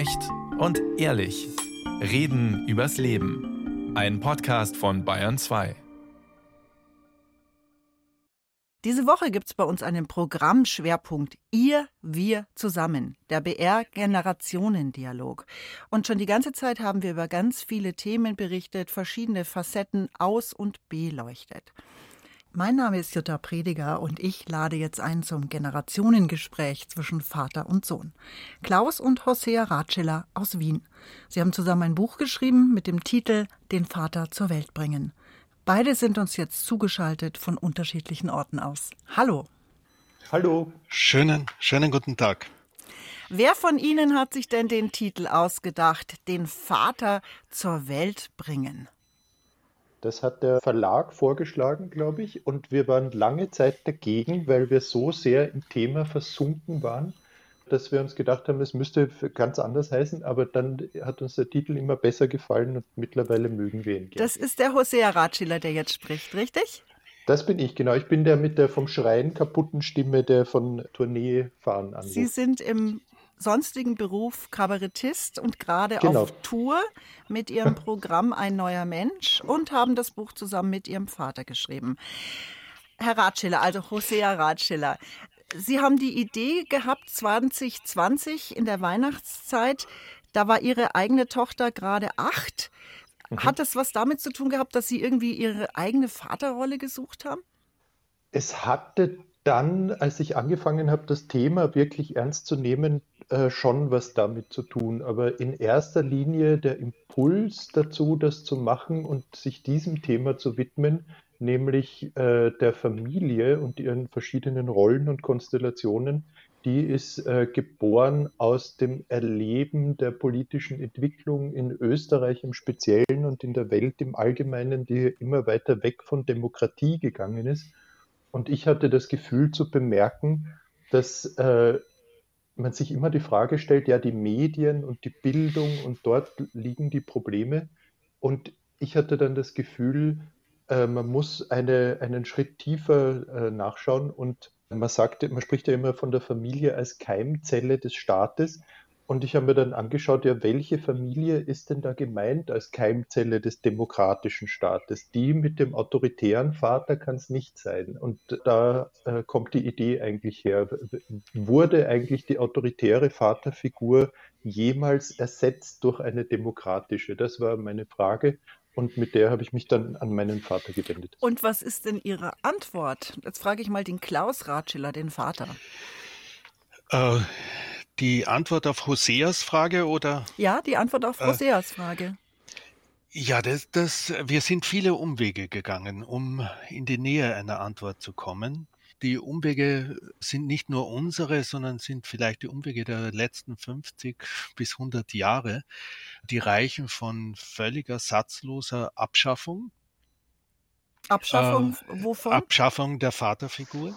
Echt und ehrlich. Reden übers Leben. Ein Podcast von Bayern 2. Diese Woche gibt es bei uns einen Programmschwerpunkt Ihr, wir zusammen, der BR-Generationendialog. Und schon die ganze Zeit haben wir über ganz viele Themen berichtet, verschiedene Facetten aus- und beleuchtet. Mein Name ist Jutta Prediger und ich lade jetzt ein zum Generationengespräch zwischen Vater und Sohn. Klaus und Hosea Ratschiller aus Wien. Sie haben zusammen ein Buch geschrieben mit dem Titel Den Vater zur Welt bringen. Beide sind uns jetzt zugeschaltet von unterschiedlichen Orten aus. Hallo. Hallo. Schönen, schönen guten Tag. Wer von Ihnen hat sich denn den Titel ausgedacht, den Vater zur Welt bringen? Das hat der Verlag vorgeschlagen, glaube ich, und wir waren lange Zeit dagegen, weil wir so sehr im Thema versunken waren, dass wir uns gedacht haben, es müsste ganz anders heißen, aber dann hat uns der Titel immer besser gefallen und mittlerweile mögen wir ihn gerne. Das ist der Hosea Ratschiller, der jetzt spricht, richtig? Das bin ich, genau. Ich bin der mit der vom Schreien kaputten Stimme, der von Tourneefahren anruft. Sie sind im sonstigen Beruf Kabarettist und gerade genau. auf Tour mit ihrem Programm Ein neuer Mensch und haben das Buch zusammen mit ihrem Vater geschrieben. Herr Ratschiller, also Hosea Ratschiller, Sie haben die Idee gehabt 2020 in der Weihnachtszeit, da war Ihre eigene Tochter gerade acht. Mhm. Hat das was damit zu tun gehabt, dass Sie irgendwie Ihre eigene Vaterrolle gesucht haben? Es hatte dann, als ich angefangen habe, das Thema wirklich ernst zu nehmen, äh, schon was damit zu tun. Aber in erster Linie der Impuls dazu, das zu machen und sich diesem Thema zu widmen, nämlich äh, der Familie und ihren verschiedenen Rollen und Konstellationen, die ist äh, geboren aus dem Erleben der politischen Entwicklung in Österreich im Speziellen und in der Welt im Allgemeinen, die immer weiter weg von Demokratie gegangen ist und ich hatte das Gefühl zu bemerken, dass äh, man sich immer die Frage stellt, ja, die Medien und die Bildung und dort liegen die Probleme. Und ich hatte dann das Gefühl, äh, man muss eine, einen Schritt tiefer äh, nachschauen und man sagt, man spricht ja immer von der Familie als Keimzelle des Staates. Und ich habe mir dann angeschaut, ja, welche Familie ist denn da gemeint als Keimzelle des demokratischen Staates? Die mit dem autoritären Vater kann es nicht sein. Und da äh, kommt die Idee eigentlich her. Wurde eigentlich die autoritäre Vaterfigur jemals ersetzt durch eine demokratische? Das war meine Frage. Und mit der habe ich mich dann an meinen Vater gewendet. Und was ist denn Ihre Antwort? Jetzt frage ich mal den Klaus Ratschiller, den Vater. Äh, die Antwort auf Hoseas Frage oder? Ja, die Antwort auf äh, Hoseas Frage. Ja, das, das, wir sind viele Umwege gegangen, um in die Nähe einer Antwort zu kommen. Die Umwege sind nicht nur unsere, sondern sind vielleicht die Umwege der letzten 50 bis 100 Jahre. Die reichen von völliger satzloser Abschaffung. Abschaffung äh, wovon? Abschaffung der Vaterfigur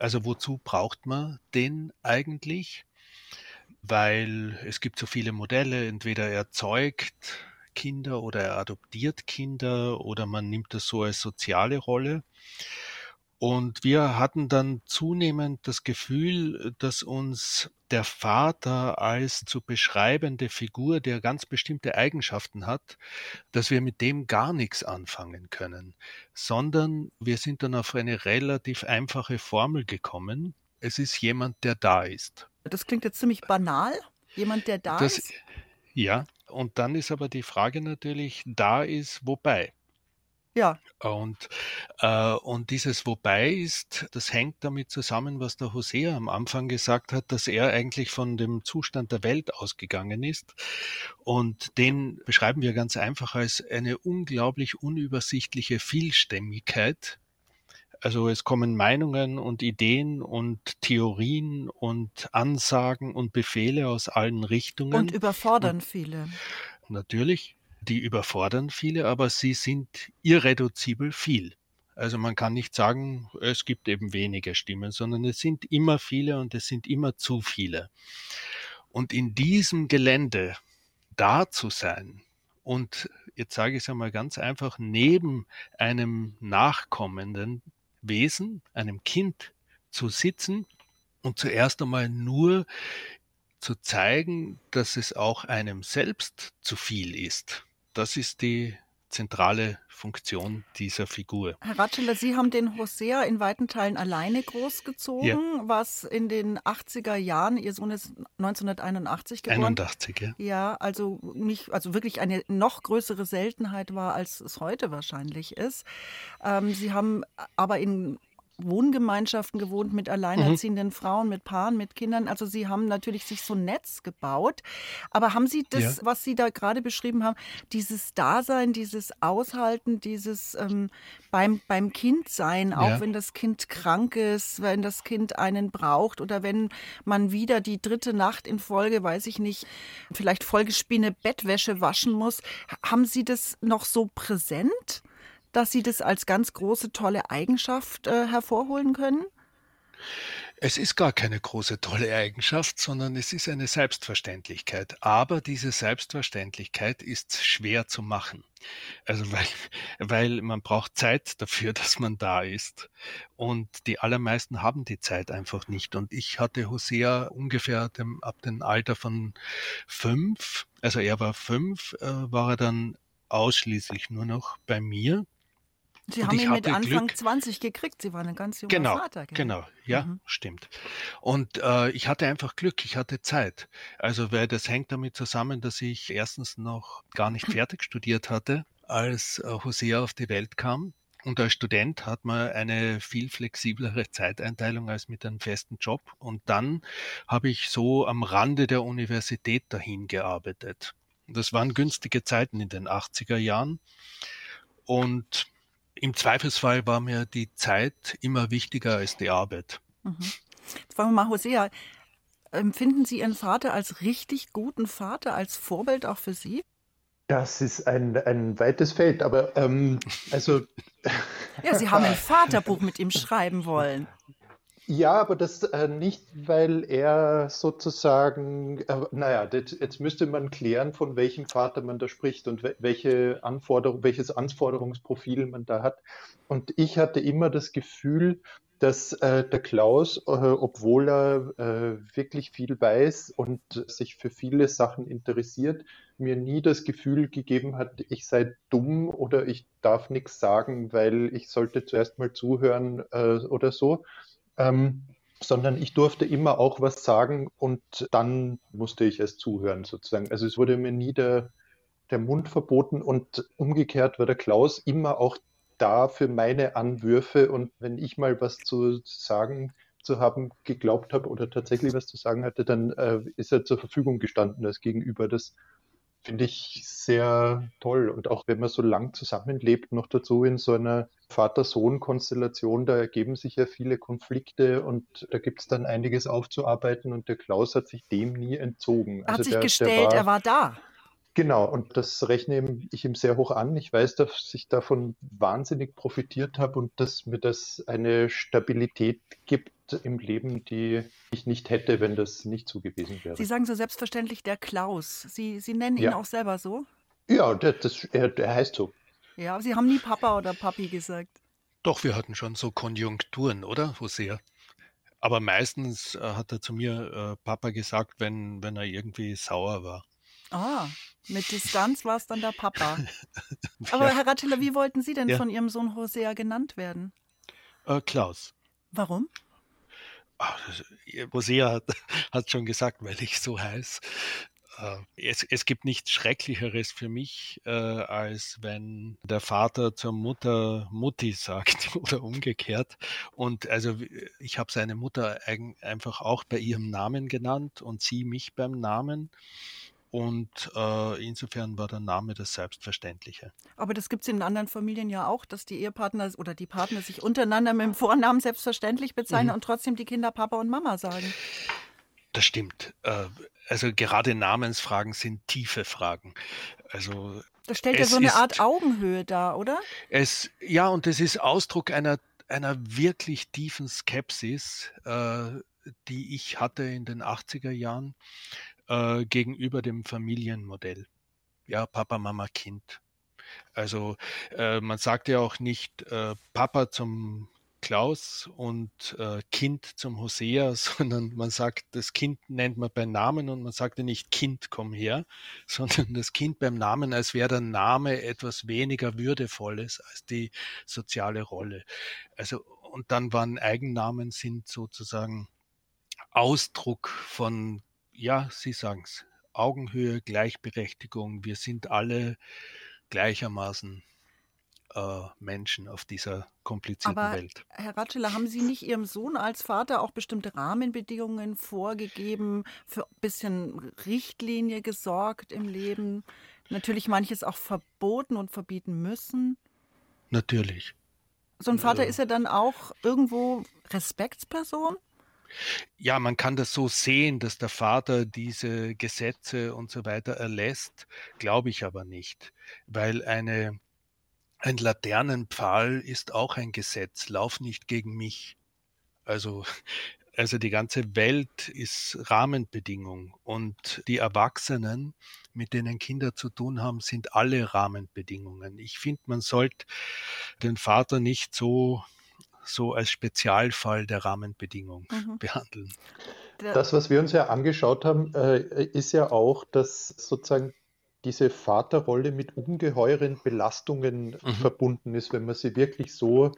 also wozu braucht man den eigentlich? Weil es gibt so viele Modelle, entweder er zeugt Kinder oder er adoptiert Kinder oder man nimmt das so als soziale Rolle. Und wir hatten dann zunehmend das Gefühl, dass uns der Vater als zu beschreibende Figur, der ganz bestimmte Eigenschaften hat, dass wir mit dem gar nichts anfangen können, sondern wir sind dann auf eine relativ einfache Formel gekommen. Es ist jemand, der da ist. Das klingt jetzt ziemlich banal. Jemand, der da das, ist. Ja, und dann ist aber die Frage natürlich, da ist wobei. Ja. Und, äh, und dieses Wobei ist, das hängt damit zusammen, was der Hosea am Anfang gesagt hat, dass er eigentlich von dem Zustand der Welt ausgegangen ist. Und den beschreiben wir ganz einfach als eine unglaublich unübersichtliche Vielstämmigkeit. Also es kommen Meinungen und Ideen und Theorien und Ansagen und Befehle aus allen Richtungen. Und überfordern und, viele. Natürlich, die überfordern viele, aber sie sind irreduzibel viel. Also man kann nicht sagen, es gibt eben wenige Stimmen, sondern es sind immer viele und es sind immer zu viele. Und in diesem Gelände da zu sein und jetzt sage ich es einmal ganz einfach, neben einem nachkommenden Wesen, einem Kind zu sitzen und zuerst einmal nur zu zeigen, dass es auch einem selbst zu viel ist. Das ist die zentrale Funktion dieser Figur. Herr Ratscheler, Sie haben den Hosea in weiten Teilen alleine großgezogen, ja. was in den 80er Jahren, Ihr Sohn ist 1981 geboren. 81, ja. Ja, also, nicht, also wirklich eine noch größere Seltenheit war, als es heute wahrscheinlich ist. Ähm, Sie haben aber in Wohngemeinschaften gewohnt mit alleinerziehenden mhm. Frauen, mit Paaren, mit Kindern. Also Sie haben natürlich sich so ein Netz gebaut. Aber haben Sie das, ja. was Sie da gerade beschrieben haben, dieses Dasein, dieses Aushalten, dieses ähm, beim, beim Kind sein, auch ja. wenn das Kind krank ist, wenn das Kind einen braucht oder wenn man wieder die dritte Nacht in Folge, weiß ich nicht, vielleicht vollgespinne Bettwäsche waschen muss. Haben Sie das noch so präsent? Dass Sie das als ganz große, tolle Eigenschaft äh, hervorholen können? Es ist gar keine große, tolle Eigenschaft, sondern es ist eine Selbstverständlichkeit. Aber diese Selbstverständlichkeit ist schwer zu machen. Also weil, weil man braucht Zeit dafür, dass man da ist. Und die allermeisten haben die Zeit einfach nicht. Und ich hatte Hosea ungefähr dem, ab dem Alter von fünf, also er war fünf, äh, war er dann ausschließlich nur noch bei mir. Sie haben ihn mit Anfang Glück, 20 gekriegt. Sie waren ein ganz junger genau, Vater. Gell? Genau, ja, mhm. stimmt. Und äh, ich hatte einfach Glück, ich hatte Zeit. Also, weil das hängt damit zusammen, dass ich erstens noch gar nicht fertig studiert hatte, als äh, Hosea auf die Welt kam. Und als Student hat man eine viel flexiblere Zeiteinteilung als mit einem festen Job. Und dann habe ich so am Rande der Universität dahin gearbeitet. Das waren günstige Zeiten in den 80er Jahren. Und im Zweifelsfall war mir die Zeit immer wichtiger als die Arbeit. Mhm. Jetzt fragen wir mal, Hosea, empfinden Sie Ihren Vater als richtig guten Vater, als Vorbild auch für Sie? Das ist ein, ein weites Feld, aber ähm, also. Ja, Sie haben ein Vaterbuch mit ihm schreiben wollen. Ja, aber das äh, nicht, weil er sozusagen, äh, naja, das, jetzt müsste man klären, von welchem Vater man da spricht und welche Anforderung, welches Anforderungsprofil man da hat. Und ich hatte immer das Gefühl, dass äh, der Klaus, äh, obwohl er äh, wirklich viel weiß und sich für viele Sachen interessiert, mir nie das Gefühl gegeben hat, ich sei dumm oder ich darf nichts sagen, weil ich sollte zuerst mal zuhören äh, oder so ähm, sondern ich durfte immer auch was sagen und dann musste ich es zuhören sozusagen. Also es wurde mir nie der, der Mund verboten und umgekehrt war der Klaus immer auch da für meine Anwürfe und wenn ich mal was zu sagen zu haben geglaubt habe oder tatsächlich was zu sagen hatte, dann äh, ist er zur Verfügung gestanden als Gegenüber. Das finde ich sehr toll. Und auch wenn man so lang zusammenlebt, noch dazu in so einer Vater-Sohn-Konstellation, da ergeben sich ja viele Konflikte und da gibt es dann einiges aufzuarbeiten und der Klaus hat sich dem nie entzogen. Er hat also sich der, gestellt, der war, er war da. Genau, und das rechne ich ihm sehr hoch an. Ich weiß, dass ich davon wahnsinnig profitiert habe und dass mir das eine Stabilität gibt im Leben, die ich nicht hätte, wenn das nicht so gewesen wäre. Sie sagen so selbstverständlich der Klaus. Sie, Sie nennen ihn ja. auch selber so? Ja, der, das, er, der heißt so. Ja, aber Sie haben nie Papa oder Papi gesagt. Doch, wir hatten schon so Konjunkturen, oder, Hosea? Aber meistens äh, hat er zu mir äh, Papa gesagt, wenn, wenn er irgendwie sauer war. Ah, mit Distanz war es dann der Papa. Aber ja. Herr Rattler, wie wollten Sie denn ja. von Ihrem Sohn Hosea genannt werden? Äh, Klaus. Warum? Ach, Hosea hat, hat schon gesagt, weil ich so heiß. Äh, es, es, gibt nichts Schrecklicheres für mich, äh, als wenn der Vater zur Mutter Mutti sagt oder umgekehrt. Und also ich habe seine Mutter einfach auch bei ihrem Namen genannt und sie mich beim Namen. Und äh, insofern war der Name das Selbstverständliche. Aber das gibt es in anderen Familien ja auch, dass die Ehepartner oder die Partner sich untereinander mit dem Vornamen selbstverständlich bezeichnen mhm. und trotzdem die Kinder Papa und Mama sagen. Das stimmt. Äh, also gerade Namensfragen sind tiefe Fragen. Also das stellt ja so eine Art Augenhöhe dar, oder? Es, ja, und es ist Ausdruck einer, einer wirklich tiefen Skepsis, äh, die ich hatte in den 80er Jahren äh, gegenüber dem Familienmodell. Ja, Papa, Mama, Kind. Also äh, man sagt ja auch nicht äh, Papa zum Klaus und äh, Kind zum Hosea, sondern man sagt, das Kind nennt man beim Namen und man sagt ja nicht Kind, komm her, sondern das Kind beim Namen, als wäre der Name etwas weniger würdevolles als die soziale Rolle. Also, und dann waren Eigennamen sind sozusagen Ausdruck von, ja, Sie sagen es, Augenhöhe, Gleichberechtigung. Wir sind alle gleichermaßen äh, Menschen auf dieser komplizierten Aber, Welt. Herr Ratscheler, haben Sie nicht Ihrem Sohn als Vater auch bestimmte Rahmenbedingungen vorgegeben, für ein bisschen Richtlinie gesorgt im Leben? Natürlich manches auch verboten und verbieten müssen? Natürlich. So ein Vater äh, ist ja dann auch irgendwo Respektsperson? Ja, man kann das so sehen, dass der Vater diese Gesetze und so weiter erlässt, glaube ich aber nicht, weil eine ein Laternenpfahl ist auch ein Gesetz, lauf nicht gegen mich. Also, also die ganze Welt ist Rahmenbedingung und die Erwachsenen, mit denen Kinder zu tun haben, sind alle Rahmenbedingungen. Ich finde, man sollte den Vater nicht so so als Spezialfall der Rahmenbedingung mhm. behandeln. Das, was wir uns ja angeschaut haben, äh, ist ja auch, dass sozusagen diese Vaterrolle mit ungeheuren Belastungen mhm. verbunden ist, wenn man sie wirklich so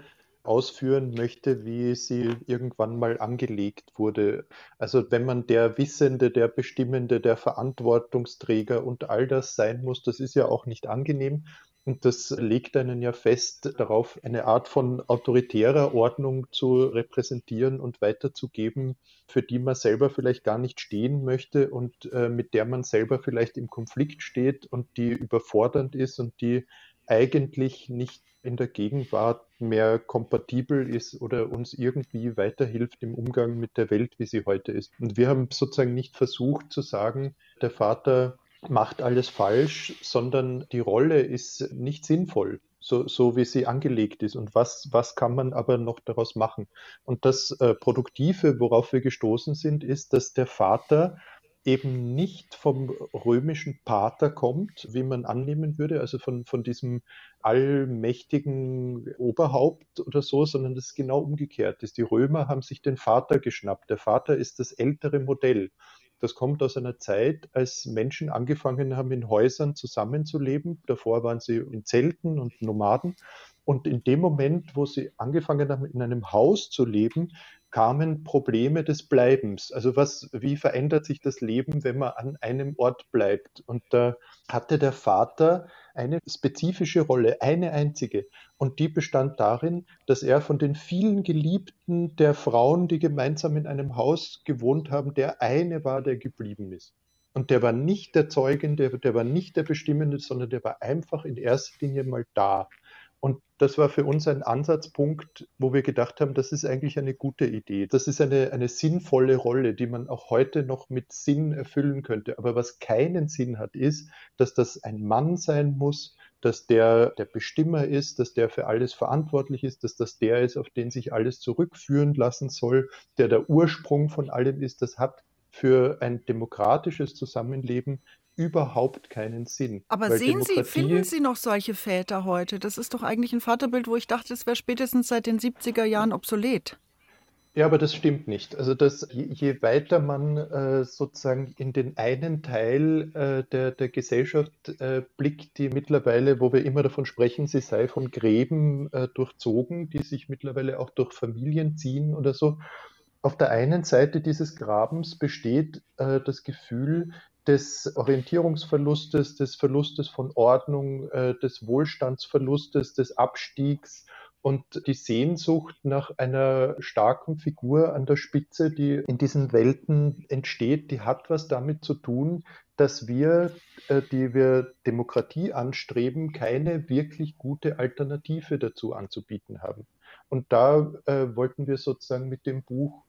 ausführen möchte, wie sie irgendwann mal angelegt wurde. Also wenn man der Wissende, der Bestimmende, der Verantwortungsträger und all das sein muss, das ist ja auch nicht angenehm. Und das legt einen ja fest darauf, eine Art von autoritärer Ordnung zu repräsentieren und weiterzugeben, für die man selber vielleicht gar nicht stehen möchte und äh, mit der man selber vielleicht im Konflikt steht und die überfordernd ist und die eigentlich nicht in der Gegenwart mehr kompatibel ist oder uns irgendwie weiterhilft im Umgang mit der Welt, wie sie heute ist. Und wir haben sozusagen nicht versucht zu sagen, der Vater macht alles falsch, sondern die Rolle ist nicht sinnvoll, so, so wie sie angelegt ist. Und was, was kann man aber noch daraus machen? Und das äh, Produktive, worauf wir gestoßen sind, ist, dass der Vater eben nicht vom römischen Pater kommt, wie man annehmen würde, also von, von diesem allmächtigen Oberhaupt oder so, sondern das ist genau umgekehrt ist. Die Römer haben sich den Vater geschnappt. Der Vater ist das ältere Modell. Das kommt aus einer Zeit, als Menschen angefangen haben, in Häusern zusammenzuleben. Davor waren sie in Zelten und Nomaden. Und in dem Moment, wo sie angefangen haben, in einem Haus zu leben, kamen Probleme des Bleibens. Also was, wie verändert sich das Leben, wenn man an einem Ort bleibt? Und da hatte der Vater eine spezifische Rolle, eine einzige. Und die bestand darin, dass er von den vielen Geliebten der Frauen, die gemeinsam in einem Haus gewohnt haben, der eine war, der geblieben ist. Und der war nicht der Zeugende, der war nicht der Bestimmende, sondern der war einfach in erster Linie mal da. Das war für uns ein Ansatzpunkt, wo wir gedacht haben, das ist eigentlich eine gute Idee. Das ist eine, eine sinnvolle Rolle, die man auch heute noch mit Sinn erfüllen könnte. Aber was keinen Sinn hat, ist, dass das ein Mann sein muss, dass der der Bestimmer ist, dass der für alles verantwortlich ist, dass das der ist, auf den sich alles zurückführen lassen soll, der der Ursprung von allem ist. Das hat für ein demokratisches Zusammenleben überhaupt keinen Sinn. Aber sehen Demokratie Sie, finden Sie noch solche Väter heute? Das ist doch eigentlich ein Vaterbild, wo ich dachte, es wäre spätestens seit den 70er Jahren obsolet. Ja, aber das stimmt nicht. Also das, je, je weiter man äh, sozusagen in den einen Teil äh, der, der Gesellschaft äh, blickt, die mittlerweile, wo wir immer davon sprechen, sie sei von Gräben äh, durchzogen, die sich mittlerweile auch durch Familien ziehen oder so. Auf der einen Seite dieses Grabens besteht äh, das Gefühl, des Orientierungsverlustes, des Verlustes von Ordnung, äh, des Wohlstandsverlustes, des Abstiegs und die Sehnsucht nach einer starken Figur an der Spitze, die in diesen Welten entsteht, die hat was damit zu tun, dass wir, äh, die wir Demokratie anstreben, keine wirklich gute Alternative dazu anzubieten haben. Und da äh, wollten wir sozusagen mit dem Buch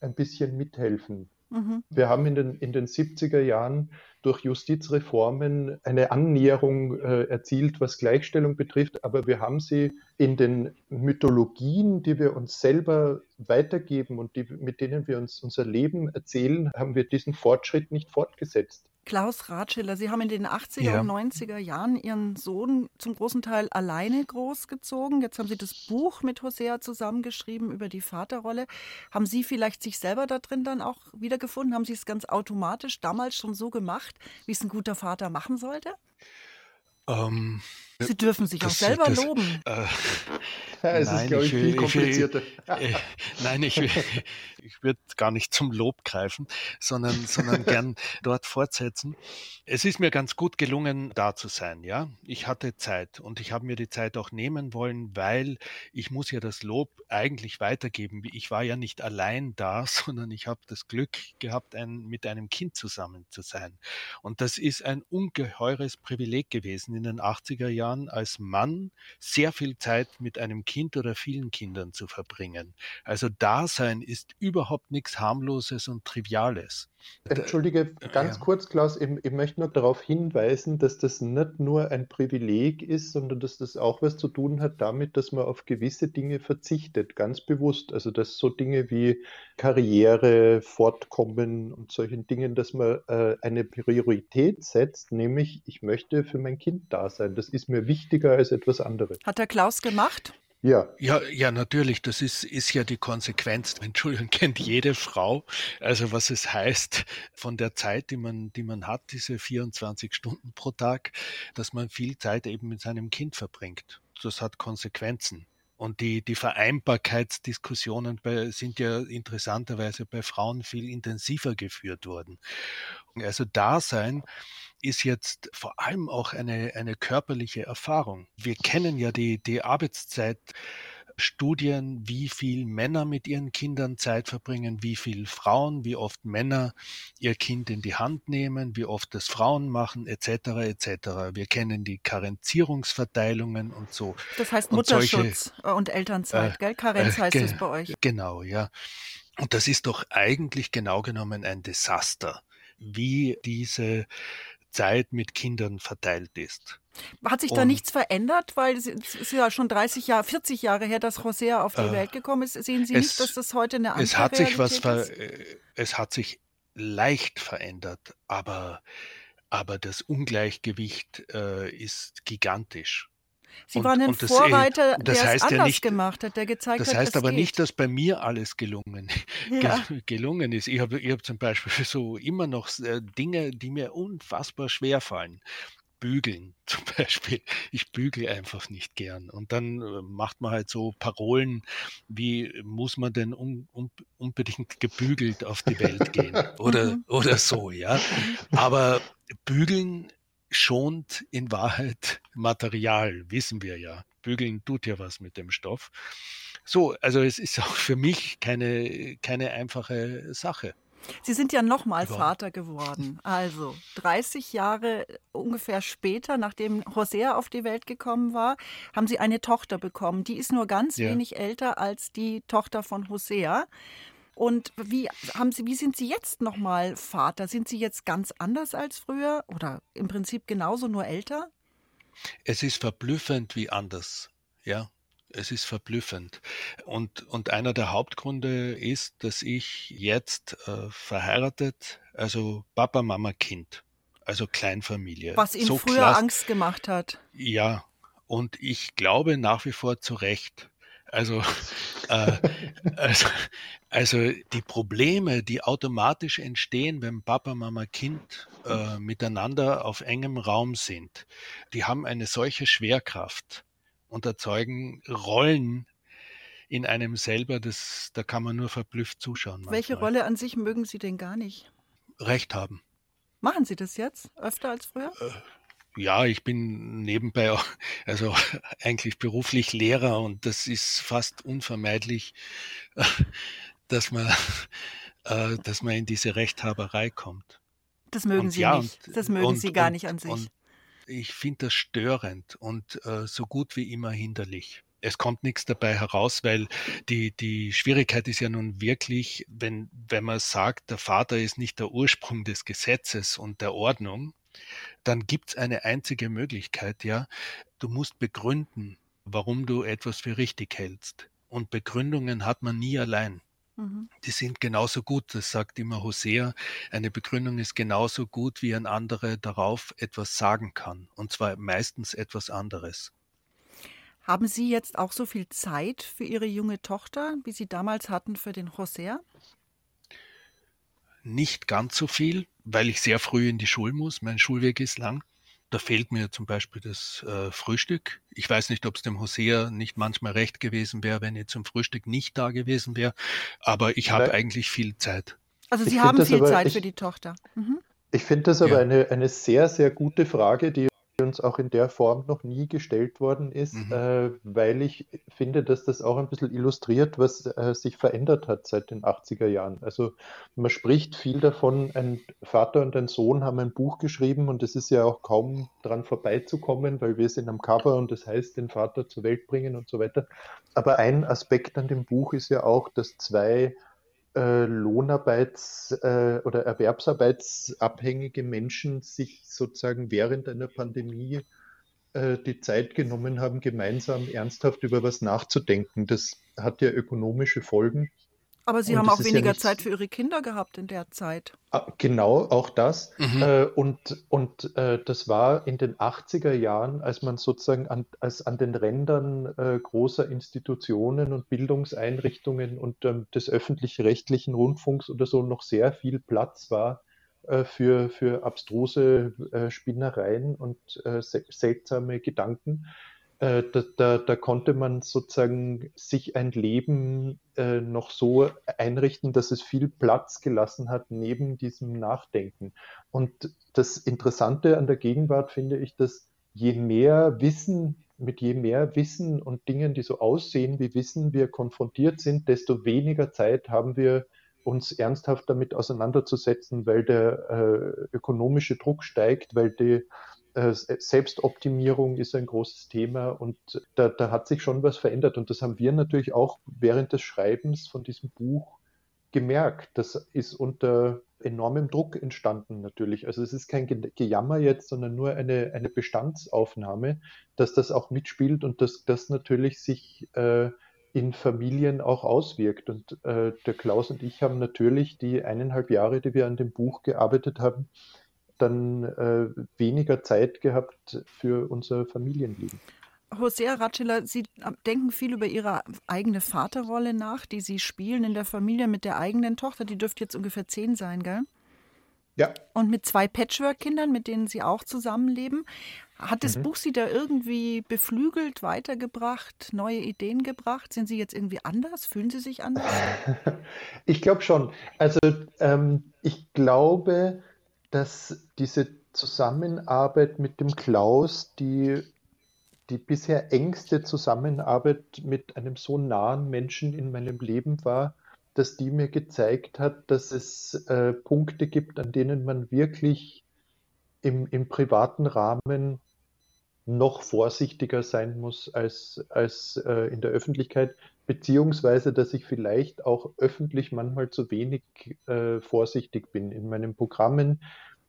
ein bisschen mithelfen. Mhm. Wir haben in den, in den 70er Jahren durch Justizreformen eine Annäherung äh, erzielt, was Gleichstellung betrifft, aber wir haben sie in den Mythologien, die wir uns selber weitergeben und die, mit denen wir uns unser Leben erzählen, haben wir diesen Fortschritt nicht fortgesetzt. Klaus Ratschiller, Sie haben in den 80er Ja. und 90er Jahren Ihren Sohn zum großen Teil alleine großgezogen. Jetzt haben Sie das Buch mit Hosea zusammengeschrieben über die Vaterrolle. Haben Sie vielleicht sich selber da drin dann auch wiedergefunden? Haben Sie es ganz automatisch damals schon so gemacht, wie es ein guter Vater machen sollte? Ähm, Sie dürfen sich auch das- selber das- loben. äh, Ja, es Nein, ist, glaube ich, ich will- viel ich will- komplizierter. Äh, nein, ich, ich würde gar nicht zum Lob greifen, sondern, sondern gern dort fortsetzen. Es ist mir ganz gut gelungen, da zu sein, ja. Ich hatte Zeit und ich habe mir die Zeit auch nehmen wollen, weil ich muss ja das Lob eigentlich weitergeben. Ich war ja nicht allein da, sondern ich habe das Glück gehabt, ein, mit einem Kind zusammen zu sein. Und das ist ein ungeheures Privileg gewesen, in den 80er Jahren als Mann sehr viel Zeit mit einem Kind oder vielen Kindern zu verbringen. Also Dasein ist überhaupt nichts harmloses und triviales. Entschuldige, ganz ja. kurz, Klaus, ich, ich möchte nur darauf hinweisen, dass das nicht nur ein Privileg ist, sondern dass das auch was zu tun hat damit, dass man auf gewisse Dinge verzichtet, ganz bewusst. Also dass so Dinge wie Karriere, Fortkommen und solchen Dingen, dass man äh, eine Priorität setzt, nämlich ich möchte für mein Kind da sein. Das ist mir wichtiger als etwas anderes. Hat der Klaus gemacht? Ja, Ja, ja, natürlich, das ist, ist ja die Konsequenz. Entschuldigung, kennt jede Frau. Also was es heißt von der Zeit, die man, die man hat, diese 24 Stunden pro Tag, dass man viel Zeit eben mit seinem Kind verbringt. Das hat Konsequenzen. Und die, die Vereinbarkeitsdiskussionen bei, sind ja interessanterweise bei Frauen viel intensiver geführt worden. Also Dasein ist jetzt vor allem auch eine, eine körperliche Erfahrung. Wir kennen ja die, die Arbeitszeit. Studien, wie viel Männer mit ihren Kindern Zeit verbringen, wie viel Frauen, wie oft Männer ihr Kind in die Hand nehmen, wie oft das Frauen machen, etc. etc. Wir kennen die Karenzierungsverteilungen und so. Das heißt Und solche- Mutterschutz und Elternzeit, Äh, gell? Karenz äh, heißt ge- es bei euch. Genau, ja. Und das ist doch eigentlich genau genommen ein Desaster, wie diese Zeit mit Kindern verteilt ist. Hat sich da Und- nichts verändert? Weil es ist ja schon 30 Jahre, 40 Jahre her, dass Hosea auf die Äh, Welt gekommen ist. Sehen Sie es- nicht, dass das heute eine andere Es hat sich was Realität ver ist? äh, es hat sich leicht verändert, aber aber das Ungleichgewicht äh, ist gigantisch. Sie und- waren ein das, Vorreiter, das der heißt es ja anders nicht- gemacht hat, der gezeigt Das hat, heißt es aber geht. nicht, dass bei mir alles gelungen, Ja. gel- gelungen ist. Ich habe ich hab zum Beispiel so immer noch äh, Dinge, die mir unfassbar schwer fallen. Bügeln zum Beispiel. Ich bügel einfach nicht gern. Und dann äh, macht man halt so Parolen wie, muss man denn un, un, unbedingt gebügelt auf die Welt gehen? Oder, Mhm. oder so, ja. Aber bügeln schont in Wahrheit Material, wissen wir ja. Bügeln tut ja was mit dem Stoff. So, also es ist auch für mich keine, keine einfache Sache. Sie sind ja nochmal. Vater geworden. Also 30 Jahre ungefähr später, nachdem Hosea auf die Welt gekommen war, haben Sie eine Tochter bekommen. Die ist nur ganz Ja. wenig älter als die Tochter von Hosea. Und wie haben Sie, wie sind Sie jetzt nochmal Vater? Sind Sie jetzt ganz anders als früher oder im Prinzip genauso nur älter? Es ist verblüffend wie anders, ja. Es ist verblüffend. Und, und einer der Hauptgründe ist, dass ich jetzt äh, verheiratet, also Papa, Mama, Kind, also Kleinfamilie. Was Ihnen so früher Angst gemacht hat? Ja, und ich glaube nach wie vor zu Recht. Also, äh, also, also die Probleme, die automatisch entstehen, wenn Papa, Mama, Kind äh, miteinander auf engem Raum sind, die haben eine solche Schwerkraft und erzeugen Rollen in einem selber, das, da kann man nur verblüfft zuschauen. Welche manchmal. Rolle an sich mögen Sie denn gar nicht? Recht haben. Machen Sie das jetzt öfter als früher? Ja, ich bin nebenbei auch, also eigentlich beruflich Lehrer und das ist fast unvermeidlich, dass man, äh, dass man in diese Rechthaberei kommt. Das mögen Und Sie ja, nicht. und- Das mögen und- Sie gar nicht an sich. Ich finde das störend und äh, so gut wie immer hinderlich. Es kommt nichts dabei heraus, weil die, die Schwierigkeit ist ja nun wirklich, wenn, wenn man sagt, der Vater ist nicht der Ursprung des Gesetzes und der Ordnung, dann gibt es eine einzige Möglichkeit, ja. Du musst begründen, warum du etwas für richtig hältst. Und Begründungen hat man nie allein. Mhm. Die sind genauso gut, das sagt immer Hosea. Eine Begründung ist genauso gut, wie ein anderer darauf etwas sagen kann. Und zwar meistens etwas anderes. Haben Sie jetzt auch so viel Zeit für Ihre junge Tochter, wie Sie damals hatten für den Hosea? Nicht ganz so viel, weil ich sehr früh in die Schule muss. Mein Schulweg ist lang. Da fehlt mir zum Beispiel das äh, Frühstück. Ich weiß nicht, ob es dem Hosea nicht manchmal recht gewesen wäre, wenn ich zum Frühstück nicht da gewesen wäre. Aber ich habe eigentlich viel Zeit. Also Sie haben viel Zeit ich, für die Tochter. Mhm. Ich finde das aber ja. eine, eine sehr, sehr gute Frage, die uns auch in der Form noch nie gestellt worden ist, mhm. äh, weil ich finde, dass das auch ein bisschen illustriert, was äh, sich verändert hat seit den 80er Jahren. Also man spricht viel davon, ein Vater und ein Sohn haben ein Buch geschrieben und es ist ja auch kaum dran vorbeizukommen, weil wir sind am Cover und das heißt, den Vater zur Welt bringen und so weiter. Aber ein Aspekt an dem Buch ist ja auch, dass zwei äh, Lohnarbeits- äh, oder erwerbsarbeitsabhängige Menschen sich sozusagen während einer Pandemie äh, die Zeit genommen haben, gemeinsam ernsthaft über was nachzudenken. Das hat ja ökonomische Folgen. Aber Sie und haben auch weniger ja Zeit für Ihre Kinder gehabt in der Zeit. Ah, genau, auch das. Mhm. Äh, und und äh, das war in den 80er Jahren, als man sozusagen an, als an den Rändern äh, großer Institutionen und Bildungseinrichtungen und ähm, des öffentlich-rechtlichen Rundfunks oder so noch sehr viel Platz war äh, für, für abstruse äh, Spinnereien und äh, seltsame Gedanken da, da, da, konnte man sozusagen sich ein Leben äh, noch so einrichten, dass es viel Platz gelassen hat neben diesem Nachdenken. Und das Interessante an der Gegenwart finde ich, dass je mehr Wissen, mit je mehr Wissen und Dingen, die so aussehen wie Wissen, wir konfrontiert sind, desto weniger Zeit haben wir uns ernsthaft damit auseinanderzusetzen, weil der äh, ökonomische Druck steigt, weil die äh, Selbstoptimierung ist ein großes Thema und da, da hat sich schon was verändert. Und das haben wir natürlich auch während des Schreibens von diesem Buch gemerkt. Das ist unter enormem Druck entstanden natürlich. Also es ist kein Gejammer jetzt, sondern nur eine, eine Bestandsaufnahme, dass das auch mitspielt und dass das natürlich sich äh, in Familien auch auswirkt. Und äh, der Klaus und ich haben natürlich die eineinhalb Jahre, die wir an dem Buch gearbeitet haben, dann äh, weniger Zeit gehabt für unser Familienleben. Hosea Ratschiller, Sie denken viel über Ihre eigene Vaterrolle nach, die Sie spielen in der Familie mit der eigenen Tochter. Die dürfte jetzt ungefähr zehn sein, gell? Ja. Und mit zwei Patchwork-Kindern, mit denen Sie auch zusammenleben. Hat das mhm. Buch Sie da irgendwie beflügelt, weitergebracht, neue Ideen gebracht? Sind Sie jetzt irgendwie anders? Fühlen Sie sich anders? ich glaube schon. Also ähm, ich glaube, dass diese Zusammenarbeit mit dem Klaus, die, die bisher engste Zusammenarbeit mit einem so nahen Menschen in meinem Leben war, dass die mir gezeigt hat, dass es äh, Punkte gibt, an denen man wirklich im, im privaten Rahmen noch vorsichtiger sein muss als, als äh, in der Öffentlichkeit, beziehungsweise dass ich vielleicht auch öffentlich manchmal zu wenig äh, vorsichtig bin. In meinen Programmen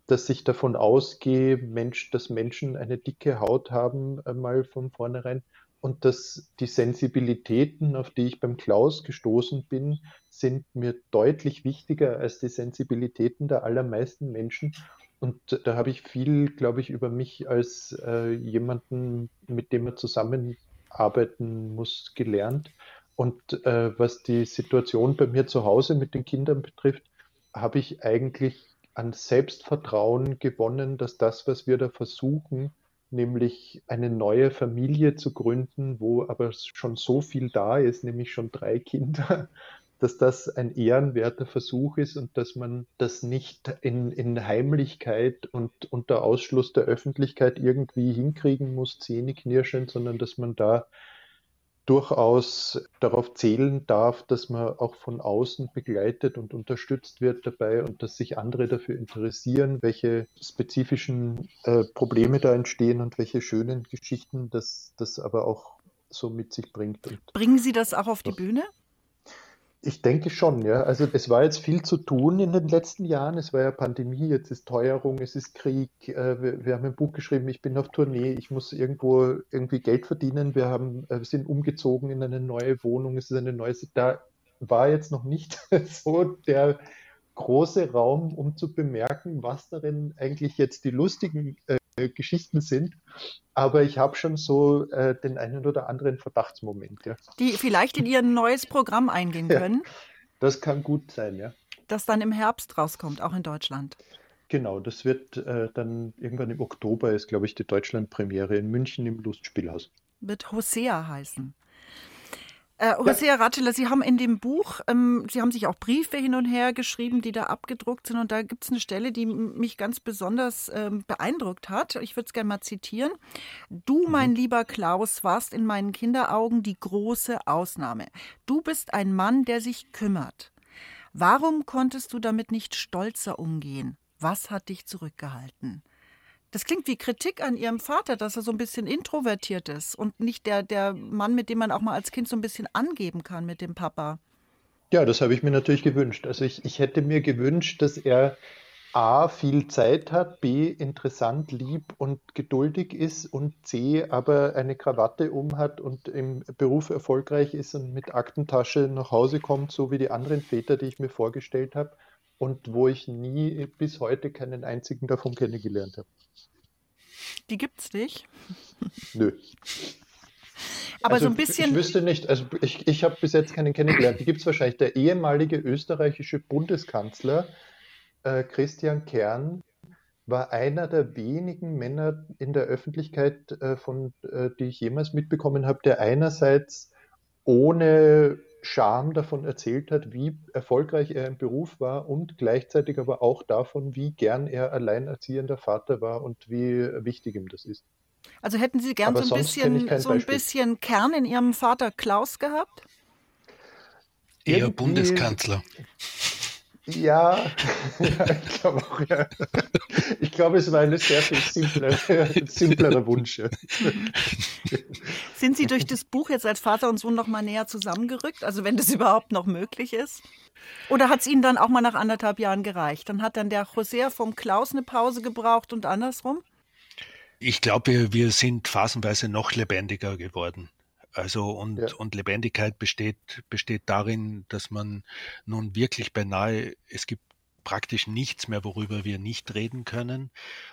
dass ich davon ausgehe, Mensch, dass Menschen eine dicke Haut haben, äh, mal von vornherein. Und dass die Sensibilitäten, auf die ich beim Klaus gestoßen bin, sind mir deutlich wichtiger als die Sensibilitäten der allermeisten Menschen. Und da habe ich viel, glaube ich, über mich als äh, jemanden, mit dem man zusammenarbeiten muss, gelernt. Und äh, was die Situation bei mir zu Hause mit den Kindern betrifft, habe ich eigentlich an Selbstvertrauen gewonnen, dass das, was wir da versuchen, nämlich eine neue Familie zu gründen, wo aber schon so viel da ist, nämlich schon drei Kinder, dass das ein ehrenwerter Versuch ist und dass man das nicht in, in Heimlichkeit und unter Ausschluss der Öffentlichkeit irgendwie hinkriegen muss, zähneknirschend, sondern dass man da durchaus darauf zählen darf, dass man auch von außen begleitet und unterstützt wird dabei und dass sich andere dafür interessieren, welche spezifischen äh, Probleme da entstehen und welche schönen Geschichten das, das aber auch so mit sich bringt. Bringen Sie das auch auf die Bühne? Ich denke schon, ja. Also es war jetzt viel zu tun in den letzten Jahren. Es war ja Pandemie, jetzt ist Teuerung, es ist Krieg. Äh, wir, wir haben ein Buch geschrieben, ich bin auf Tournee, ich muss irgendwo irgendwie Geld verdienen. Wir haben, äh, sind umgezogen in eine neue Wohnung, es ist eine neue. Da war jetzt noch nicht so der große Raum, um zu bemerken, was darin eigentlich jetzt die lustigen äh, Geschichten sind. Aber ich habe schon so äh, den einen oder anderen Verdachtsmoment. Ja. Die vielleicht in Ihr neues Programm eingehen können. Ja, das kann gut sein, ja. Das dann im Herbst rauskommt, auch in Deutschland. Genau, das wird äh, dann irgendwann im Oktober ist, glaube ich, die Deutschlandpremiere in München im Lustspielhaus. Wird Hosea heißen. Äh, Hosea. Ratschler, Sie haben in dem Buch, ähm, Sie haben sich auch Briefe hin und her geschrieben, die da abgedruckt sind. Und da gibt es eine Stelle, die mich ganz besonders ähm, beeindruckt hat. Ich würde es gerne mal zitieren. Du, mhm. mein lieber Klaus, warst in meinen Kinderaugen die große Ausnahme. Du bist ein Mann, der sich kümmert. Warum konntest du damit nicht stolzer umgehen? Was hat dich zurückgehalten? Das klingt wie Kritik an ihrem Vater, dass er so ein bisschen introvertiert ist und nicht der, der Mann, mit dem man auch mal als Kind so ein bisschen angeben kann mit dem Papa. Ja, das habe ich mir natürlich gewünscht. Also ich, ich hätte mir gewünscht, dass er A, viel Zeit hat, B, interessant, lieb und geduldig ist und C, aber eine Krawatte um hat und im Beruf erfolgreich ist und mit Aktentasche nach Hause kommt, so wie die anderen Väter, die ich mir vorgestellt habe und wo ich nie bis heute keinen einzigen davon kennengelernt habe. Die gibt's nicht? Nö. Aber also, so ein bisschen. Ich wüsste nicht, also ich, ich habe bis jetzt keinen kennengelernt. Die gibt es wahrscheinlich. Der ehemalige österreichische Bundeskanzler äh, Christian Kern war einer der wenigen Männer in der Öffentlichkeit, äh, von, äh, die ich jemals mitbekommen habe, der einerseits ohne Scham davon erzählt hat, wie erfolgreich er im Beruf war und gleichzeitig aber auch davon, wie gern er alleinerziehender Vater war und wie wichtig ihm das ist. Also hätten Sie gern so ein, bisschen, so ein bisschen Kern in Ihrem Vater Klaus gehabt? Eher Bundeskanzler. Ja, ich glaube auch, ja. Ich glaube, es war ein sehr viel simplerer, simplerer Wunsch. Sind Sie durch das Buch jetzt als Vater und Sohn noch mal näher zusammengerückt? Also wenn das überhaupt noch möglich ist? Oder hat es Ihnen dann auch mal nach anderthalb Jahren gereicht? Dann hat dann der José vom Klaus eine Pause gebraucht und andersrum? Ich glaube, wir sind phasenweise noch lebendiger geworden. Also und, ja. und Lebendigkeit besteht, besteht darin, dass man nun wirklich beinahe, es gibt praktisch nichts mehr, worüber wir nicht reden können.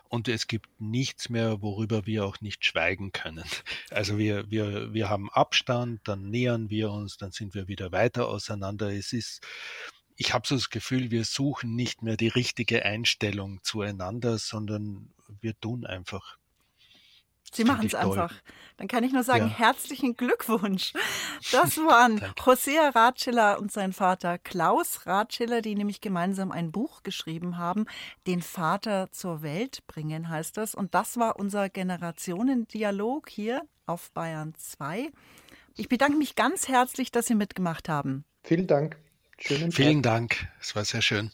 Und es gibt nichts mehr, worüber wir auch nicht schweigen können. Also wir, wir, wir haben Abstand, dann nähern wir uns, dann sind wir wieder weiter auseinander. Es ist, ich habe so das Gefühl, wir suchen nicht mehr die richtige Einstellung zueinander, sondern wir tun einfach. Sie machen es einfach. Dann kann ich nur sagen, ja. herzlichen Glückwunsch. Das waren Josea Ratschiller und sein Vater Klaus Ratschiller, die nämlich gemeinsam ein Buch geschrieben haben. Den Vater zur Welt bringen heißt das. Und das war unser Generationendialog hier auf Bayern 2. Ich bedanke mich ganz herzlich, dass Sie mitgemacht haben. Vielen Dank. Schönen Vielen Dank. Es war sehr schön.